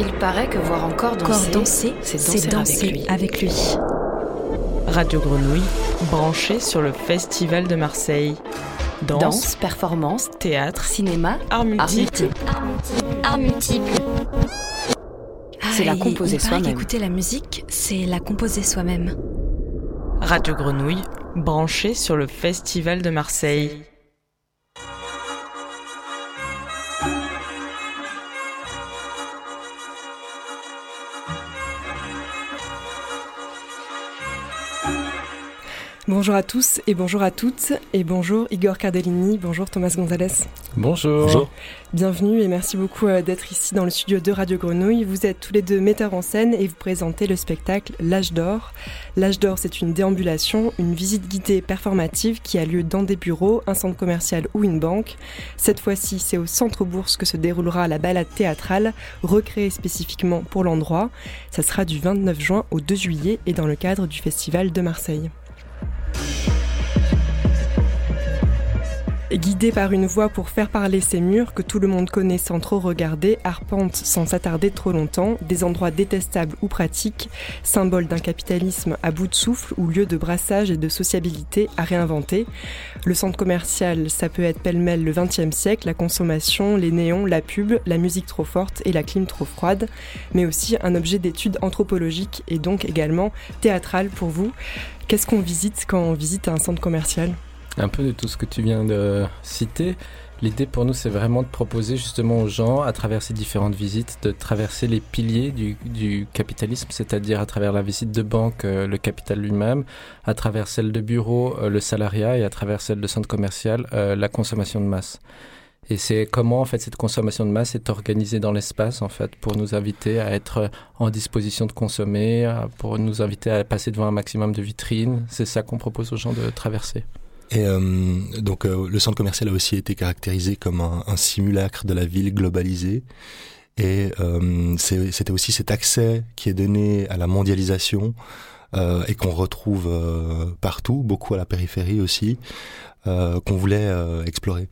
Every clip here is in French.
Il paraît que voir encore danser, c'est danser, avec, lui. Radio Grenouille, branché sur le Festival de Marseille. Danse, performance, théâtre, cinéma, art multiple. Art multiple. C'est la composer soi-même. Écouter la musique, c'est la composer soi-même. Radio Grenouille, branché sur le Festival de Marseille. Bonjour à tous et bonjour à toutes et bonjour Igor Cardellini, bonjour Thomas Gonzalez. Bonjour. Bienvenue et merci beaucoup euh, d'être ici dans le studio de Radio Grenouille. Vous êtes tous les deux metteurs en scène et vous présentez le spectacle L'âge d'or. L'âge d'or, c'est une déambulation, une visite guidée performative qui a lieu dans des bureaux, un centre commercial ou une banque. Cette fois-ci, c'est au centre bourse que se déroulera la balade théâtrale, recréée spécifiquement pour l'endroit. Ça sera du 29 juin au 2 juillet et dans le cadre du Festival de Marseille. Guidé par une voix pour faire parler ces murs que tout le monde connaît sans trop regarder, arpente sans s'attarder trop longtemps, des endroits détestables ou pratiques, symboles d'un capitalisme à bout de souffle ou lieu de brassage et de sociabilité à réinventer. Le centre commercial, ça peut être pêle-mêle le XXe siècle, la consommation, les néons, la pub, la musique trop forte et la clim trop froide, mais aussi un objet d'étude anthropologique et donc également théâtral pour vous. Qu'est-ce qu'on visite quand on visite un centre commercial? Un peu de tout ce que tu viens de citer. L'idée pour nous, c'est vraiment de proposer justement aux gens, à travers ces différentes visites, de traverser les piliers du, capitalisme, c'est-à-dire à travers la visite de banque, euh, le capital lui-même, à travers celle de bureau, euh, le salariat, et à travers celle de centre commercial, euh, la consommation de masse. Et c'est comment en fait cette consommation de masse est organisée dans l'espace en fait pour nous inviter à être en disposition de consommer, pour nous inviter à passer devant un maximum de vitrines. C'est ça qu'on propose aux gens de traverser. Et euh, donc euh, le centre commercial a aussi été caractérisé comme un, un simulacre de la ville globalisée. Et euh, c'était aussi cet accès qui est donné à la mondialisation euh, et qu'on retrouve euh, partout, beaucoup à la périphérie aussi, qu'on voulait explorer.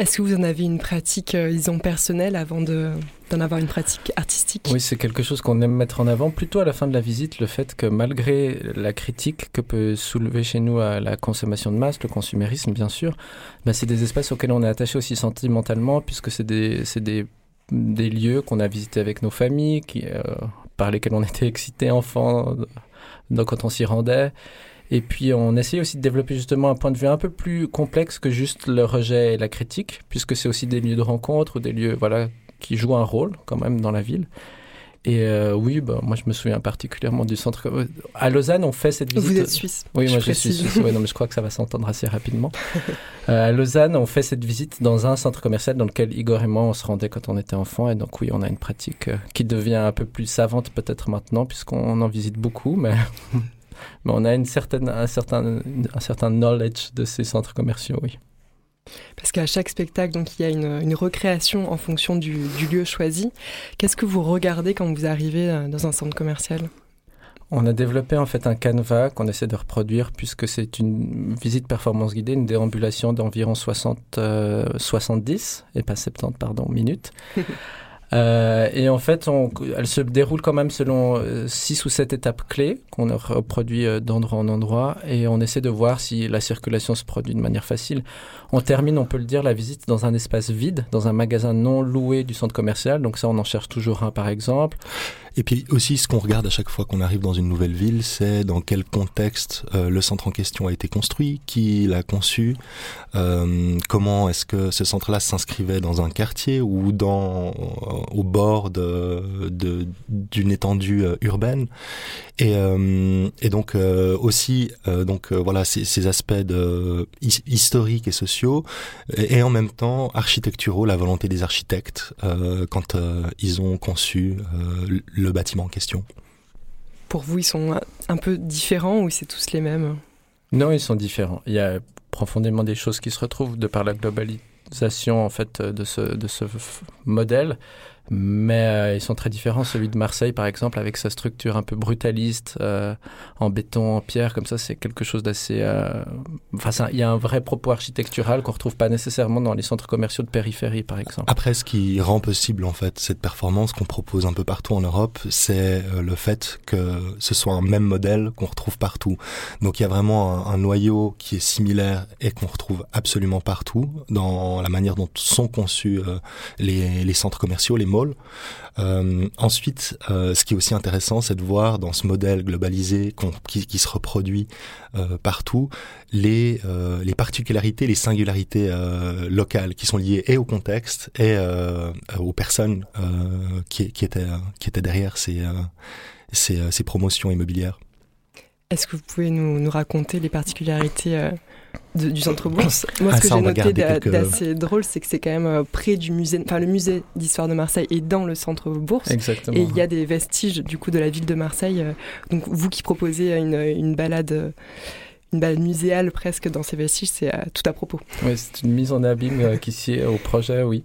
Est-ce que vous en avez une pratique, euh, personnelle avant d'en avoir une pratique artistique? Oui, c'est quelque chose qu'on aime mettre en avant, plutôt à la fin de la visite, le fait que malgré la critique que peut soulever chez nous à la consommation de masse, le consumérisme bien sûr, ben, c'est des espaces auxquels on est attaché aussi sentimentalement, puisque c'est des, lieux qu'on a visités avec nos familles, euh, par lesquels on était excités enfants quand on s'y rendait. Et puis on essaye aussi de développer justement un point de vue un peu plus complexe que juste le rejet et la critique, puisque c'est aussi des lieux de rencontre ou des lieux voilà qui jouent un rôle quand même dans la ville. Et euh, oui, bah, moi je me souviens particulièrement du centre. À Lausanne, on fait cette visite. Vous êtes suisse. Oui, moi je suis suisse. non, mais je crois que ça va s'entendre assez rapidement. euh, à Lausanne, on fait cette visite dans un centre commercial dans lequel Igor et moi on se rendait quand on était enfant. Et donc oui, on a une pratique euh, qui devient un peu plus savante peut-être maintenant, puisqu'on en visite beaucoup, mais mais on a une certaine, un, certain, un certain knowledge de ces centres commerciaux, oui. Parce qu'à chaque spectacle, donc, il y a une, une recréation en fonction du, du lieu choisi. Qu'est-ce que vous regardez quand vous arrivez euh, dans un centre commercial? On a développé en fait un canevas qu'on essaie de reproduire puisque c'est une visite performance guidée, une déambulation d'environ 60, euh, 70 et pas 70 pardon minutes. Euh, et en fait, on, elle se déroule quand même selon euh, six ou sept étapes clés qu'on reproduit euh, d'endroit en endroit et on essaie de voir si la circulation se produit de manière facile. On termine, on peut le dire, la visite dans un espace vide, dans un magasin non loué du centre commercial. Donc ça, on en cherche toujours un par exemple. Et puis aussi, ce qu'on regarde à chaque fois qu'on arrive dans une nouvelle ville, c'est dans quel contexte euh, le centre en question a été construit, qui l'a conçu, euh, comment est-ce que ce centre-là s'inscrivait dans un quartier ou dans euh, au bord de d'une étendue euh, urbaine. Et, et donc aussi, donc voilà, ces, ces aspects de, historiques et sociaux, et, et, en même temps architecturaux, la volonté des architectes quand ils ont conçu le bâtiment en question. Pour vous, ils sont un peu différents ou c'est tous les mêmes? Non, ils sont différents. Il y a profondément des choses qui se retrouvent de par la globalisation en fait de ce, de ce modèle. Mais euh, ils sont très différents. Celui de Marseille, par exemple, avec sa structure un peu brutaliste, euh, en béton, en pierre, comme ça, c'est quelque chose d'assez. Euh, enfin, il y a un vrai propos architectural qu'on retrouve pas nécessairement dans les centres commerciaux de périphérie, par exemple. Après, ce qui rend possible en fait cette performance qu'on propose un peu partout en Europe, c'est le fait que ce soit un même modèle qu'on retrouve partout. Donc, il y a vraiment un, noyau qui est similaire et qu'on retrouve absolument partout dans la manière dont sont conçus les, les centres commerciaux, les euh, ensuite, euh, ce qui est aussi intéressant, c'est de voir dans ce modèle globalisé qui, se reproduit euh, partout les, particularités, les singularités locales qui sont liées et au contexte et aux personnes qui, étaient, derrière ces, promotions immobilières. Est-ce que vous pouvez nous raconter les particularités du centre bourse. Moi, ce ah, que j'ai noté d'assez drôle, c'est que c'est quand même euh, près du musée, enfin le musée d'histoire de Marseille est dans le centre bourse. Exactement. Et il y a des vestiges du coup de la ville de Marseille. Euh, donc vous qui proposez une, une balade une balade muséale presque dans ces vestiges, c'est tout à propos. Oui, c'est une mise en abîme euh, qui s'y est au projet, oui.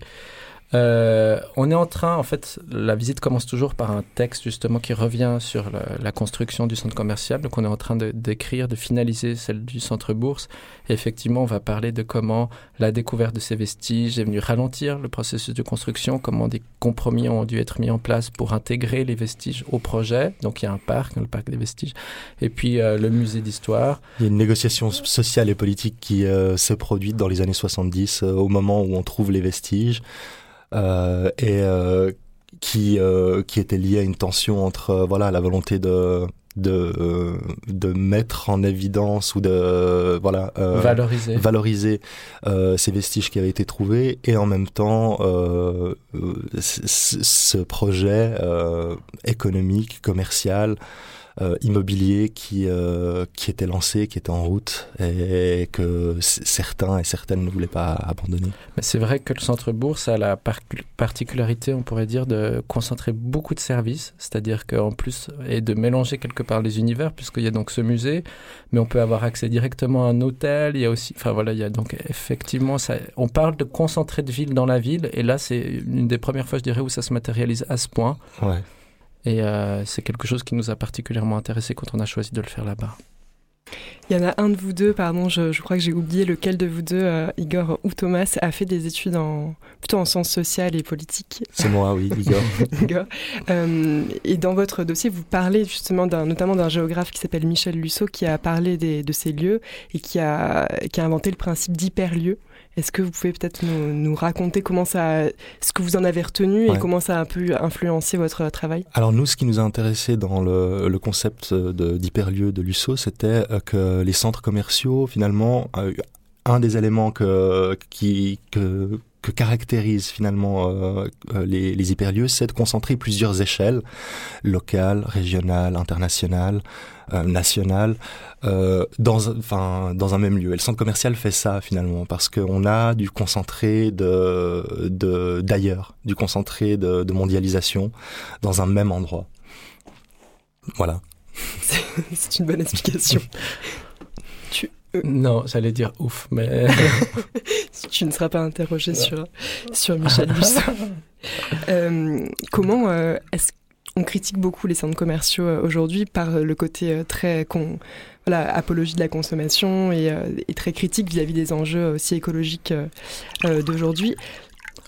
Euh, on est en train, en fait, la visite commence toujours par un texte justement qui revient sur la, construction du centre commercial. Donc on est en train d'écrire, de, finaliser celle du centre bourse. Effectivement, on va parler de comment la découverte de ces vestiges est venue ralentir le processus de construction, comment des compromis ont dû être mis en place pour intégrer les vestiges au projet. Donc il y a un parc, le parc des vestiges, et puis euh, le musée d'histoire. Il y a une négociation sociale et politique qui euh, se produit dans les années 70 au moment où on trouve les vestiges. Euh, et euh, qui euh, qui était lié à une tension entre voilà la volonté de de de mettre en évidence ou de voilà valoriser. valoriser ces vestiges qui avaient été trouvés. Et en même temps ce projet économique commercial euh, immobilier qui euh, qui était lancé, qui était en route et que certains et certaines ne voulaient pas abandonner. Mais c'est vrai que le centre bourse a la particularité, on pourrait dire, de concentrer beaucoup de services, c'est-à-dire qu'en plus et de mélanger quelque part les univers, puisqu'il y a donc ce musée, mais on peut avoir accès directement à un hôtel. Il y a aussi, enfin voilà, il y a donc effectivement, ça, on parle de concentrer de ville dans la ville, et là c'est une des premières fois, je dirais, où ça se matérialise à ce point. Ouais. Et euh, c'est quelque chose qui nous a particulièrement intéressé quand on a choisi de le faire là-bas. Il y en a un de vous deux, pardon, je, crois que j'ai oublié lequel de vous deux, euh, Igor ou Thomas, a fait des études en, plutôt en sciences sociales et politiques. C'est moi, oui, Igor. Igor. Euh, et dans votre dossier, vous parlez justement notamment d'un géographe qui s'appelle Michel Lusseau, qui a parlé des, de ces lieux et qui a, qui a inventé le principe d'hyperlieu. Est-ce que vous pouvez peut-être nous, raconter comment ça, ce que vous en avez retenu et comment ça a pu influencer votre travail? Alors nous, ce qui nous a intéressé dans le, le concept d'hyperlieu de, de Lusso, c'était euh, que les centres commerciaux, finalement, euh, un des éléments que, qui, que, que caractérise finalement euh, les, les hyperlieux, c'est de concentrer plusieurs échelles, locales, régionales, internationales, euh, nationales, euh, dans, enfin, dans un même lieu. Et le centre commercial fait ça finalement, parce qu'on a du concentré de, de, d'ailleurs, du concentré de, de mondialisation dans un même endroit. Voilà. C'est une bonne explication. euh, Non, j'allais dire ouf, mais. tu ne seras pas interrogé sur, sur Michel Busson. euh, comment euh, est-ce qu'on critique beaucoup les centres commerciaux aujourd'hui par le côté très con, voilà, apologie de la consommation et, et très critique vis-à-vis des enjeux aussi écologiques d'aujourd'hui?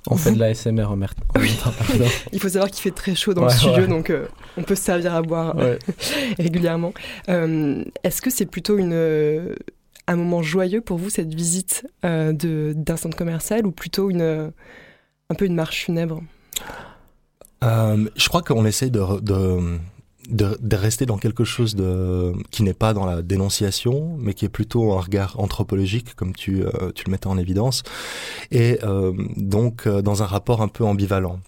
On fait de la SMR en même Il faut savoir qu'il fait très chaud dans le studio, donc euh, on peut se servir à boire régulièrement. Euh, est-ce que c'est plutôt une, un moment joyeux pour vous, cette visite d'un centre commercial, ou plutôt une, un peu une marche funèbre? Je crois qu'on essaie de de, de, rester dans quelque chose de qui n'est pas dans la dénonciation, mais qui est plutôt un regard anthropologique, comme tu, euh, tu le mettais en évidence, et euh, donc euh, dans un rapport un peu ambivalent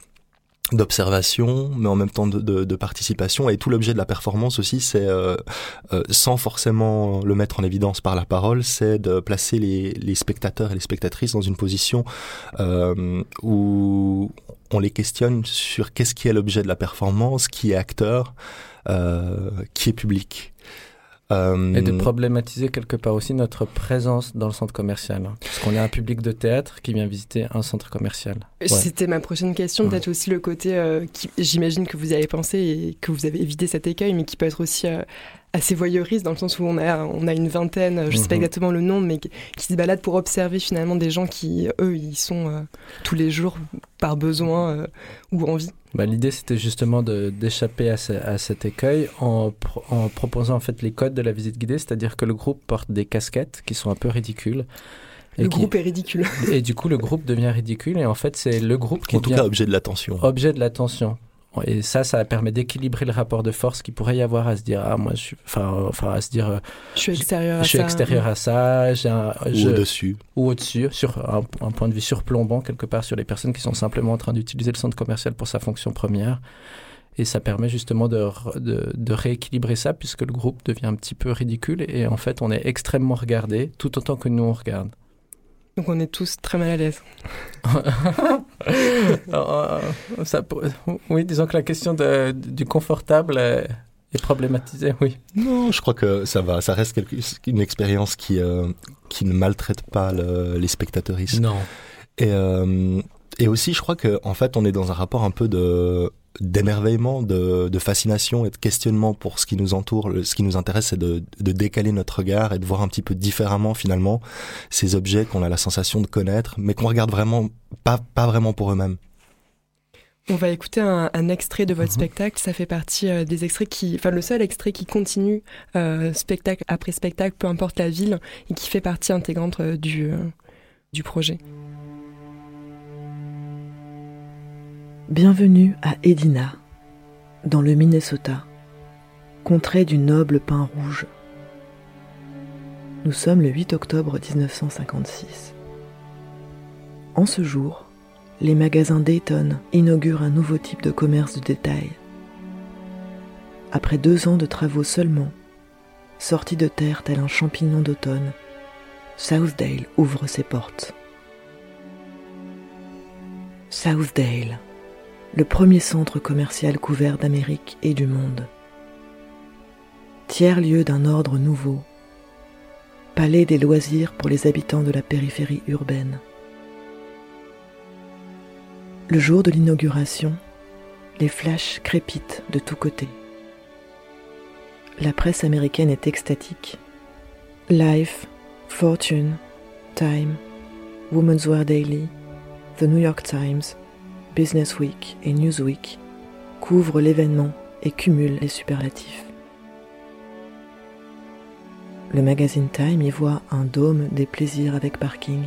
d'observation, mais en même temps de, de, de, participation. Et tout l'objet de la performance aussi, c'est, euh, euh, sans forcément le mettre en évidence par la parole, c'est de placer les, les, spectateurs et les spectatrices dans une position euh, où on les questionne sur qu'est-ce qui est l'objet de la performance, qui est acteur, euh, qui est public. Euh, et de problématiser quelque part aussi notre présence dans le centre commercial. Hein. parce qu'on est un public de théâtre qui vient visiter un centre commercial. C'était ma prochaine question, peut-être aussi le côté, euh, qui, j'imagine que vous avez pensé et que vous avez évité cet écueil, mais qui peut être aussi euh, assez voyeuriste dans le sens où on a, on a une vingtaine, je ne sais pas mhm. exactement le nombre, mais qui, se baladent pour observer finalement des gens qui, eux, ils sont euh, tous les jours par besoin euh, ou envie. Bah, L'idée, c'était justement d'échapper à, à, cet écueil en, en, proposant en fait les codes de la visite guidée, c'est-à-dire que le groupe porte des casquettes qui sont un peu ridicules. le groupe est ridicule. Et du coup, le groupe devient ridicule. Et en fait, c'est le groupe qui. En tout cas, objet de l'attention. Objet de l'attention. Et ça, ça permet d'équilibrer le rapport de force qu'il pourrait y avoir à se dire, ah, moi, je suis, enfin, enfin, à se dire, euh, je suis extérieur à je ça. Suis extérieur à ça j'ai un, ou au-dessus. Ou au-dessus, sur un, point de vue surplombant, quelque part, sur les personnes qui sont simplement en train d'utiliser le centre commercial pour sa fonction première. Et ça permet justement de, de, de, rééquilibrer ça, puisque le groupe devient un petit peu ridicule. Et en fait, on est extrêmement regardé, tout autant que nous, on regarde. Donc on est tous très mal à l'aise. Euh, oui, disons que la question du confortable est, problématisée, oui. Non, je crois que ça va. Ça reste une expérience qui, euh, qui ne maltraite pas les spectateurs. Non. Et, euh, et aussi, je crois qu'en en fait, on est dans un rapport un peu de d'émerveillement, de, de, fascination et de questionnement pour ce qui nous entoure. ce qui nous intéresse, c'est de, de, décaler notre regard et de voir un petit peu différemment finalement ces objets qu'on a la sensation de connaître, mais qu'on regarde vraiment pas, pas vraiment pour eux-mêmes. On va écouter un, un extrait de votre mhm. spectacle. Ça fait partie euh, des extraits qui, enfin le seul extrait qui continue euh, spectacle après spectacle, peu importe la ville, et qui fait partie intégrante euh, du, du projet. Bienvenue à Edina, dans le Minnesota, contrée du noble pin rouge. Nous sommes le 8 octobre 1956. En ce jour, les magasins Dayton inaugurent un nouveau type de commerce de détail. Après deux ans de travaux seulement, sorti de terre tel un champignon d'automne, Southdale ouvre ses portes. Southdale le premier centre commercial couvert d'Amérique et du monde. Tiers-lieu d'un ordre nouveau, palais des loisirs pour les habitants de la périphérie urbaine. Le jour de l'inauguration, les flashs crépitent de tous côtés. La presse américaine est extatique. Life, Fortune, Time, Women's Wear Daily, The New York Times, Business Week et Newsweek couvrent l'événement et cumulent les superlatifs. Le magazine Time y voit un dôme des plaisirs avec parking.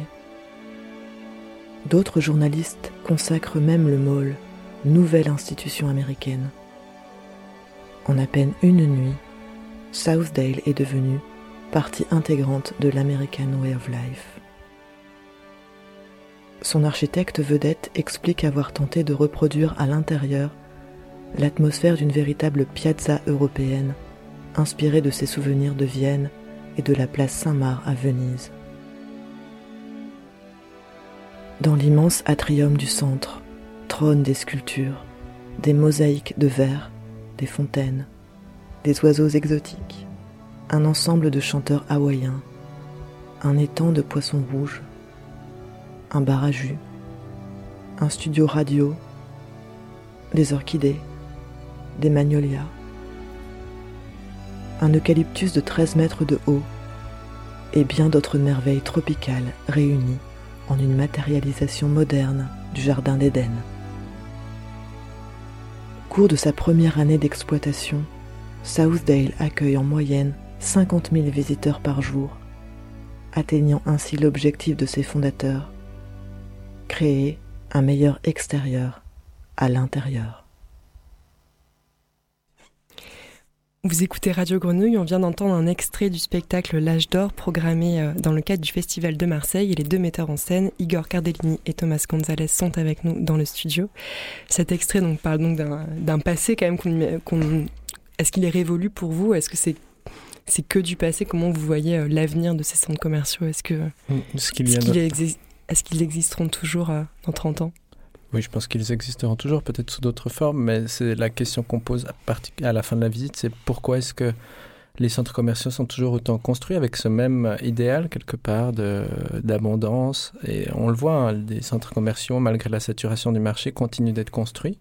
D'autres journalistes consacrent même le mall, nouvelle institution américaine. En à peine une nuit, Southdale est devenu partie intégrante de l'American Way of Life. Son architecte vedette explique avoir tenté de reproduire à l'intérieur l'atmosphère d'une véritable piazza européenne, inspirée de ses souvenirs de Vienne et de la place Saint-Marc à Venise. Dans l'immense atrium du centre trônent des sculptures, des mosaïques de verre, des fontaines, des oiseaux exotiques, un ensemble de chanteurs hawaïens, un étang de poissons rouges, un bar jus, un studio radio, des orchidées, des magnolias, un eucalyptus de 13 mètres de haut et bien d'autres merveilles tropicales réunies en une matérialisation moderne du Jardin d'Éden. Au cours de sa première année d'exploitation, Southdale accueille en moyenne 50 000 visiteurs par jour, atteignant ainsi l'objectif de ses fondateurs créer un meilleur extérieur à l'intérieur. Vous écoutez Radio Grenouille, on vient d'entendre un extrait du spectacle L'âge d'or programmé euh, dans le cadre du Festival de Marseille et les deux metteurs en scène, Igor Cardellini et Thomas Gonzalez, sont avec nous dans le studio. Cet extrait donc, parle donc d'un passé quand même. Est-ce qu'il est révolu pour vous? Est-ce que c'est c'est que du passé? Comment vous voyez euh, l'avenir de ces centres commerciaux? Est-ce que ce qu'il est est-ce qu'ils existeront toujours euh, dans 30 ans? Oui, je pense qu'ils existeront toujours, peut-être sous d'autres formes, mais c'est la question qu'on pose à, la fin de la visite, c'est pourquoi est-ce que les centres commerciaux sont toujours autant construits avec ce même idéal quelque part d'abondance? Et on le voit, hein, des centres commerciaux, malgré la saturation du marché, continuent d'être construits.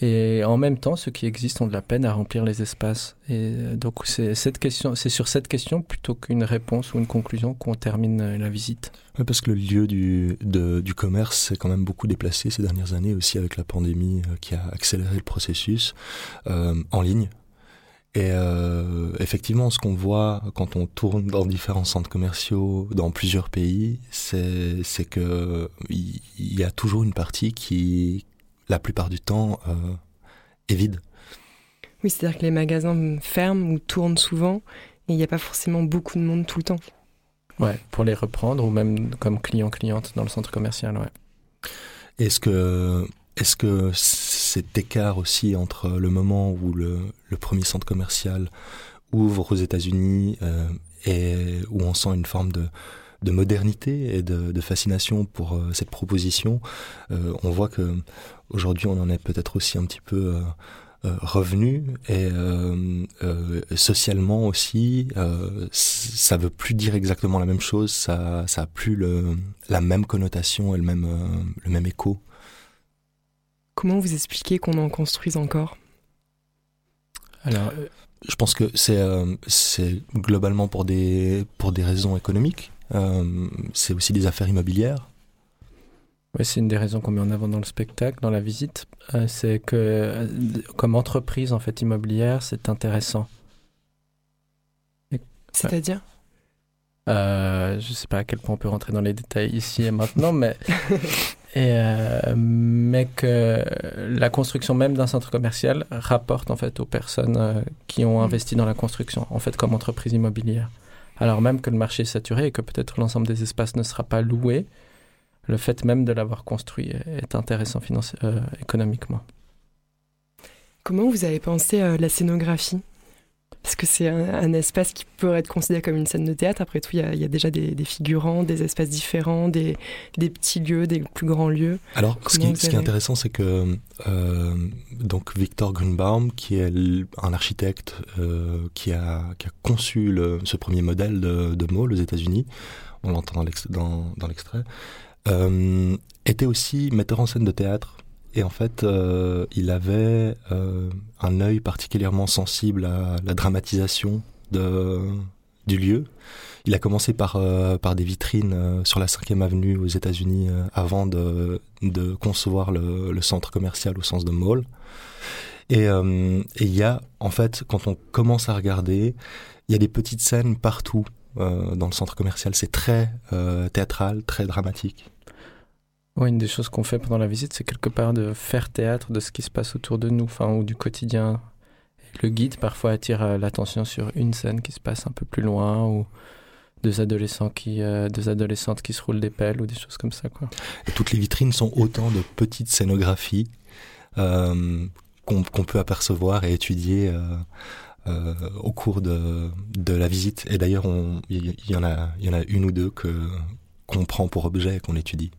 Et en même temps, ceux qui existent ont de la peine à remplir les espaces. Et euh, donc, c'est cette question, c'est sur cette question plutôt qu'une réponse ou une conclusion qu'on termine euh, la visite. Parce que le lieu du, du commerce s'est quand même beaucoup déplacé ces dernières années aussi avec la pandémie euh, qui a accéléré le processus en ligne. Et effectivement, ce qu'on voit quand on tourne dans différents centres commerciaux dans plusieurs pays, c'est c'est que il y, a toujours une partie qui, la plupart du temps, euh, est vide. Oui, c'est-à-dire que les magasins ferment ou tournent souvent et il n'y a pas forcément beaucoup de monde tout le temps. Ouais, pour les reprendre ou même comme client-cliente dans le centre commercial, ouais. Est-ce que est-ce que cet écart aussi entre le moment où le, premier centre commercial ouvre aux États-Unis euh, et où on sent une forme de, modernité et de, fascination pour euh, cette proposition, euh, on voit que aujourd'hui on en est peut-être aussi un petit peu revenu et socialement aussi, ça veut plus dire exactement la même chose, ça, ça a plus le, la même connotation et le même, le même écho. Comment vous expliquez qu'on en construise encore? Alors, euh, je pense que c'est euh, c'est globalement pour des pour des raisons économiques. Euh, c'est aussi des affaires immobilières. Oui, c'est une des raisons qu'on met en avant dans le spectacle, dans la visite. c'est que comme entreprise en fait immobilière, c'est intéressant. C'est-à-dire? Euh, Je ne sais pas à quel point on peut rentrer dans les détails ici et maintenant, mais Et, euh, mais que la construction même d'un centre commercial rapporte en fait aux personnes euh, qui ont mm. investi dans la construction, en fait comme entreprise immobilière. Alors même que le marché est saturé et que peut-être l'ensemble des espaces ne sera pas loué, le fait même de l'avoir construit est intéressant euh, économiquement. Comment vous avez pensé la scénographie? Parce que c'est un, espace qui pourrait être considéré comme une scène de théâtre. Après tout, il y a, déjà des, figurants, des espaces différents, des, petits lieux, des plus grands lieux. Alors, ce qui, est intéressant, c'est que euh, donc Victor Grunbaum, qui est un architecte euh, qui, a, conçu ce premier modèle de, de mall aux États-Unis, on l'entend dans l'extrait, euh, était aussi metteur en scène de théâtre et en fait, euh, il avait euh, un œil particulièrement sensible à la dramatisation du lieu. Il a commencé par, par des vitrines sur la 5e avenue aux États-Unis avant de, concevoir le, centre commercial au sens de mall. Et il y a, en fait, quand on commence à regarder, il y a des petites scènes partout dans le centre commercial. C'est très théâtral, très dramatique. Oui, une des choses qu'on fait pendant la visite, c'est quelque part de faire théâtre de ce qui se passe autour de nous, enfin, ou du quotidien. le guide parfois attire euh, l'attention sur une scène qui se passe un peu plus loin, ou deux adolescents qui, euh, deux adolescentes qui se roulent des pelles, ou des choses comme ça, toutes les vitrines sont autant de petites scénographies euh, qu'on peut apercevoir et étudier. au cours de, la visite. Et d'ailleurs, il y, en a, y en a une ou deux que qu'on prend pour objet et qu'on étudie.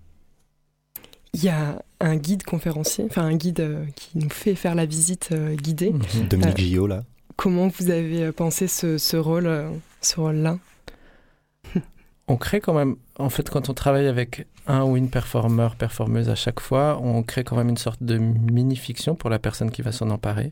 Il y a un guide conférencier, enfin un guide euh, qui nous fait faire la visite euh, guidée. Mhm. Dominique euh, Gillot, là. Comment vous avez pensé ce, ce rôle, ce rôle-là? On crée quand même, en fait, quand on travaille avec un ou une performeur, performeuse à chaque fois, on crée quand même une sorte de mini-fiction pour la personne qui va s'en emparer.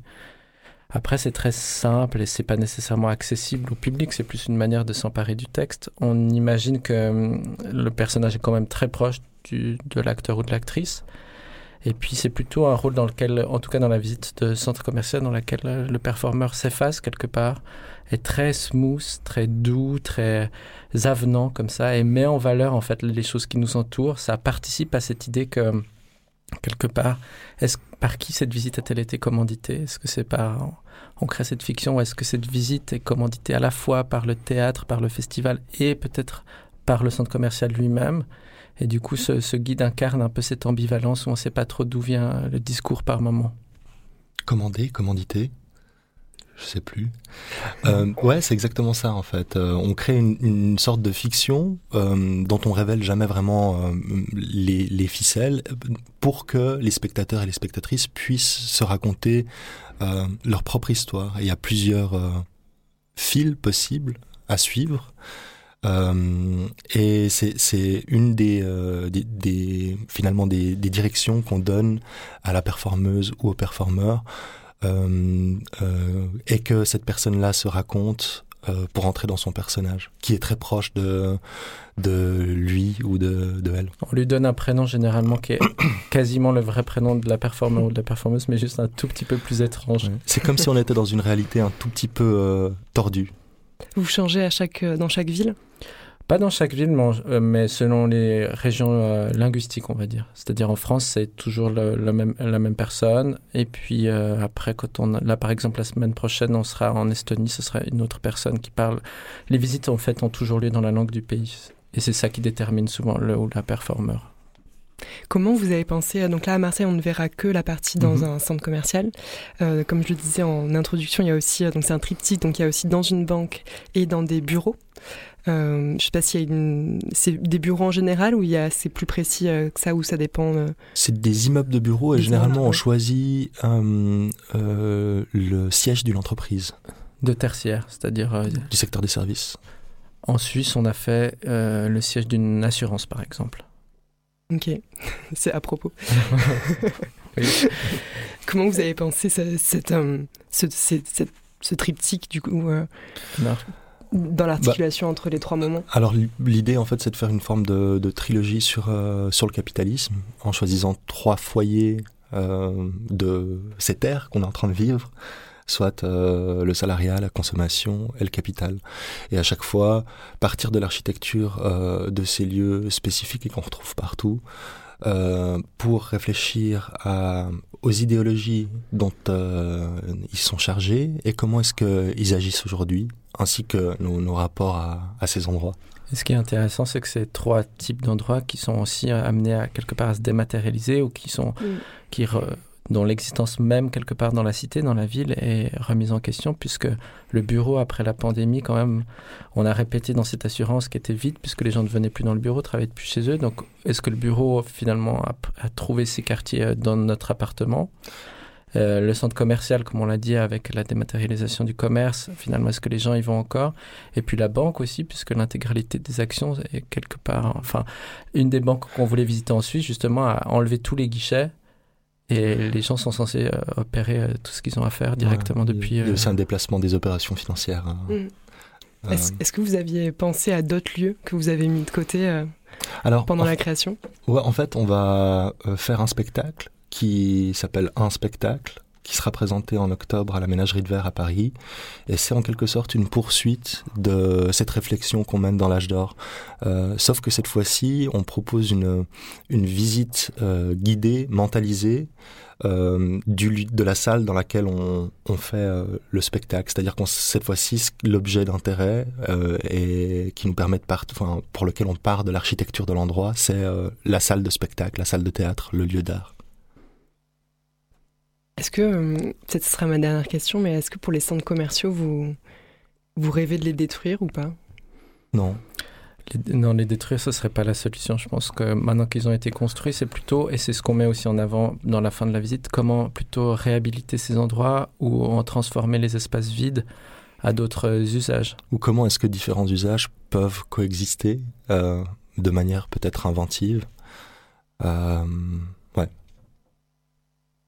Après, c'est très simple et c'est pas nécessairement accessible au public, c'est plus une manière de s'emparer du texte. On imagine que hum, le personnage est quand même très proche de l'acteur ou de l'actrice. Et puis c'est plutôt un rôle dans lequel, en tout cas dans la visite de centre commercial, dans laquelle le performeur s'efface quelque part, est très smooth, très doux, très avenant comme ça, et met en valeur en fait les choses qui nous entourent. Ça participe à cette idée que quelque part, est-ce par qui cette visite a-t-elle été commanditée? Est-ce que c'est par on crée cette fiction ou est-ce que cette visite est commanditée à la fois par le théâtre, par le festival et peut-être par le centre commercial lui-même? Et du coup, ce, guide incarne un peu cette ambivalence où on ne sait pas trop d'où vient le discours par moment. Commandé, commandité je sais plus. Euh, ouais, c'est exactement ça en fait. Euh, on crée une, sorte de fiction euh, dont on révèle jamais vraiment les, les, ficelles pour que les spectateurs et les spectatrices puissent se raconter leur propre histoire. Et il y a plusieurs fil possible à suivre. Euh, et c'est une des, euh, des, des, finalement des, des directions qu'on donne à la performeuse ou au performeur euh, euh, et que cette personne-là se raconte euh, pour entrer dans son personnage, qui est très proche de, de lui ou de, de elle. On lui donne un prénom généralement qui est quasiment le vrai prénom de la performeur ou de la performeuse, mais juste un tout petit peu plus étrange. C'est comme si on était dans une réalité un tout petit peu euh, tordue. Vous changez à chaque, euh, dans chaque ville? Pas dans chaque ville, mais, mais selon les régions euh, linguistiques, on va dire. C'est-à-dire en France, c'est toujours la même personne. Et puis euh, après, quand on là, par exemple, la semaine prochaine, on sera en Estonie, ce sera une autre personne qui parle. Les visites, en fait, ont toujours lieu dans la langue du pays. Et c'est ça qui détermine souvent le ou la performeur. Comment vous avez pensé Donc là, à Marseille, on ne verra que la partie dans Mhm. un centre commercial. Euh, comme je le disais en introduction, il y a aussi euh, donc c'est un triptyque, donc il y a aussi dans une banque et dans des bureaux. Euh, je sais pas s'il y a une, c'est des bureaux en général ou il y a c'est plus précis euh, que ça ou ça dépend. euh, C'est des immeubles de bureaux et Des généralement immeubles, on choisit euh, euh, le siège d'une entreprise, De tertiaire, c'est-à-dire euh, du secteur des services. en Suisse, on a fait euh, le siège d'une assurance, par exemple. Ok, c'est à propos. Comment vous avez pensé ce, cette, euh, ce, ce- cette- ce triptyque du coup euh, Non. dans l'articulation entre les trois moments? Alors l'idée en fait c'est de faire une forme de, de trilogie sur, euh, sur le capitalisme en choisissant trois foyers euh, de cette ère qu'on est en train de vivre, soit euh, le salariat, la consommation et le capital. Et à chaque fois partir de l'architecture euh, de ces lieux spécifiques et qu'on retrouve partout euh, pour réfléchir à, aux idéologies dont euh, ils sont chargés et comment est-ce qu'ils agissent aujourd'hui, ainsi que nos, nos rapports à, à ces endroits. Et ce qui est intéressant, c'est que ces trois types d'endroits qui sont aussi amenés à quelque part à se dématérialiser ou qui sont, qui re- dont l'existence même quelque part dans la cité, dans la ville, est remise en question puisque le bureau après la pandémie, quand même, on a répété dans cette assurance qui était vide puisque les gens ne venaient plus dans le bureau, travaillaient plus chez eux. Donc, est-ce que le bureau finalement a, trouvé ses quartiers euh, dans notre appartement? Euh, le centre commercial, comme on l'a dit, avec la dématérialisation du commerce, finalement, est-ce que les gens y vont encore? Et puis la banque aussi, puisque l'intégralité des actions est quelque part. Enfin, une des banques qu'on voulait visiter en Suisse, justement, a enlevé tous les guichets. Et les gens sont censés euh, opérer euh, tout ce qu'ils ont à faire directement Ouais, depuis. Il y a euh, aussi un déplacement des opérations financières. hein. Mm. Euh, Est-ce que vous aviez pensé à d'autres lieux que vous avez mis de côté euh, alors, pendant en, la création? Ouais, en fait, on va euh, faire un spectacle qui s'appelle Un spectacle, qui sera présenté en octobre à la Ménagerie de Verre à Paris. Et c'est en quelque sorte une poursuite de cette réflexion qu'on mène dans l'âge d'or. Euh, sauf que cette fois-ci, on propose une, une visite euh, guidée, mentalisée, euh, du, de la salle dans laquelle on, on fait le spectacle. C'est-à-dire qu'on cette fois-ci, l'objet d'intérêt et qui nous permet de enfin, pour lequel on part de l'architecture de l'endroit, c'est la salle de spectacle, la salle de théâtre, le lieu d'art. Est-ce que, euh, peut-être ce sera ma dernière question, mais est-ce que pour les centres commerciaux, vous, vous rêvez de les détruire ou pas? Non. Les, non, les détruire, ce serait pas la solution. Je pense que maintenant qu'ils ont été construits, c'est plutôt, et c'est ce qu'on met aussi en avant dans la fin de la visite, comment plutôt réhabiliter ces endroits ou en transformer les espaces vides à d'autres euh, usages. Ou comment est-ce que différents usages peuvent coexister euh, de manière peut-être inventive? Euh, Ouais.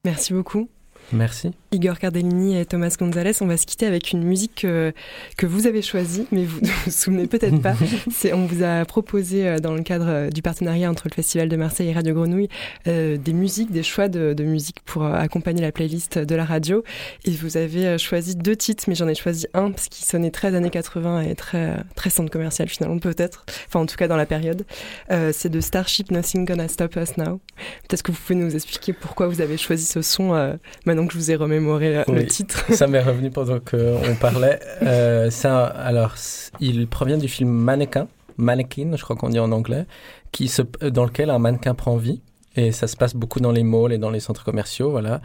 Merci beaucoup. Merci. Igor Cardellini et Thomas Gonzalez, on va se quitter avec une musique que, que vous avez choisie, mais vous ne vous souvenez peut-être pas. C'est, on vous a proposé euh, dans le cadre euh, du partenariat entre le Festival de Marseille et Radio Grenouille euh, des musiques, des choix de, de musique pour accompagner la playlist de la radio. Et vous avez choisi deux titres, mais j'en ai choisi un parce qu'il sonnait très années 80 et très, très centre commercial finalement peut-être. Enfin en tout cas dans la période. Euh, c'est de Starship Nothing Gonna Stop Us Now. Peut-être que vous pouvez nous expliquer pourquoi vous avez choisi ce son euh, maintenant que je vous ai remémoré euh, le titre. Ça m'est revenu pendant qu'on parlait. Euh, c'est un- alors, il provient du film Mannequin, Mannequin, je crois qu'on dit en anglais, qui se, dans lequel un mannequin prend vie. Et ça se passe beaucoup dans les malls et dans les centres commerciaux, voilà.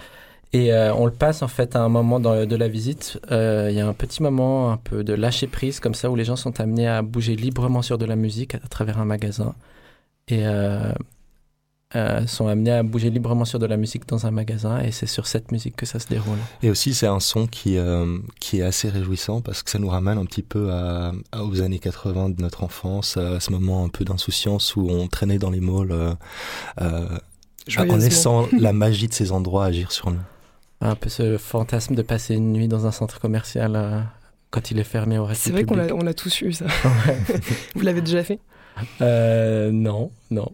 Et euh, on le passe en fait à un moment dans, de la visite. Euh, Il y a un petit moment un peu de lâcher prise comme ça où les gens sont amenés à bouger librement sur de la musique à, à travers un magasin. Et, euh, euh, sont amenés à bouger librement sur de la musique dans un magasin et c'est sur cette musique que ça se déroule. Et aussi c'est un son qui euh, qui est assez réjouissant parce que ça nous ramène un petit peu à, aux années 80 de notre enfance, à ce moment un peu d'insouciance où on traînait dans les malls euh, euh en laissant la magie de ces endroits agir sur nous. Un peu ce fantasme de passer une nuit dans un centre commercial quand il est fermé au reste C'est vrai qu'on a, tous eu ça. Vous l'avez déjà fait? Non, non.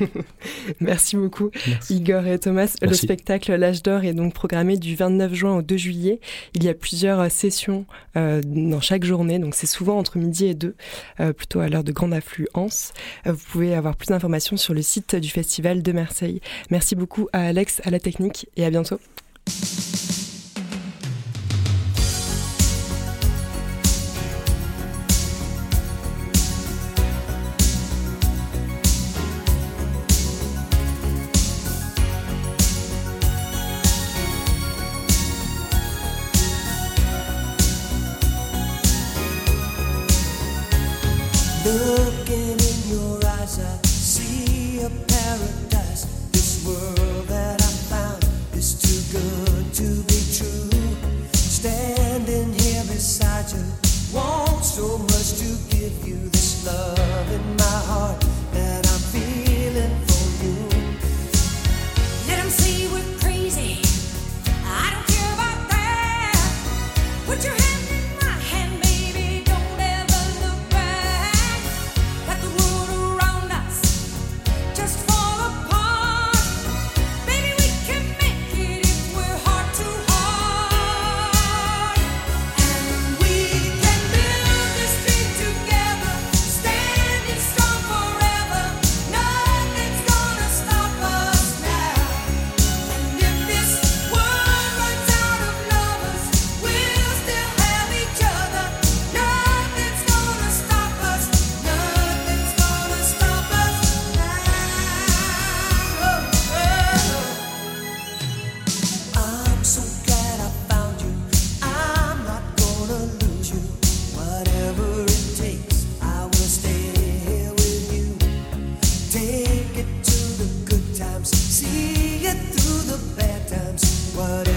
Merci beaucoup, Igor et Thomas. Le spectacle L'âge d'or est donc programmé du 29 juin au 2 juillet. Il y a plusieurs euh, sessions euh, dans chaque journée, donc c'est souvent entre midi et deux, euh, plutôt à l'heure de grande affluence. vous pouvez avoir plus d'informations sur le site du Festival de Marseille. Merci beaucoup à Alex, à la technique et à bientôt. what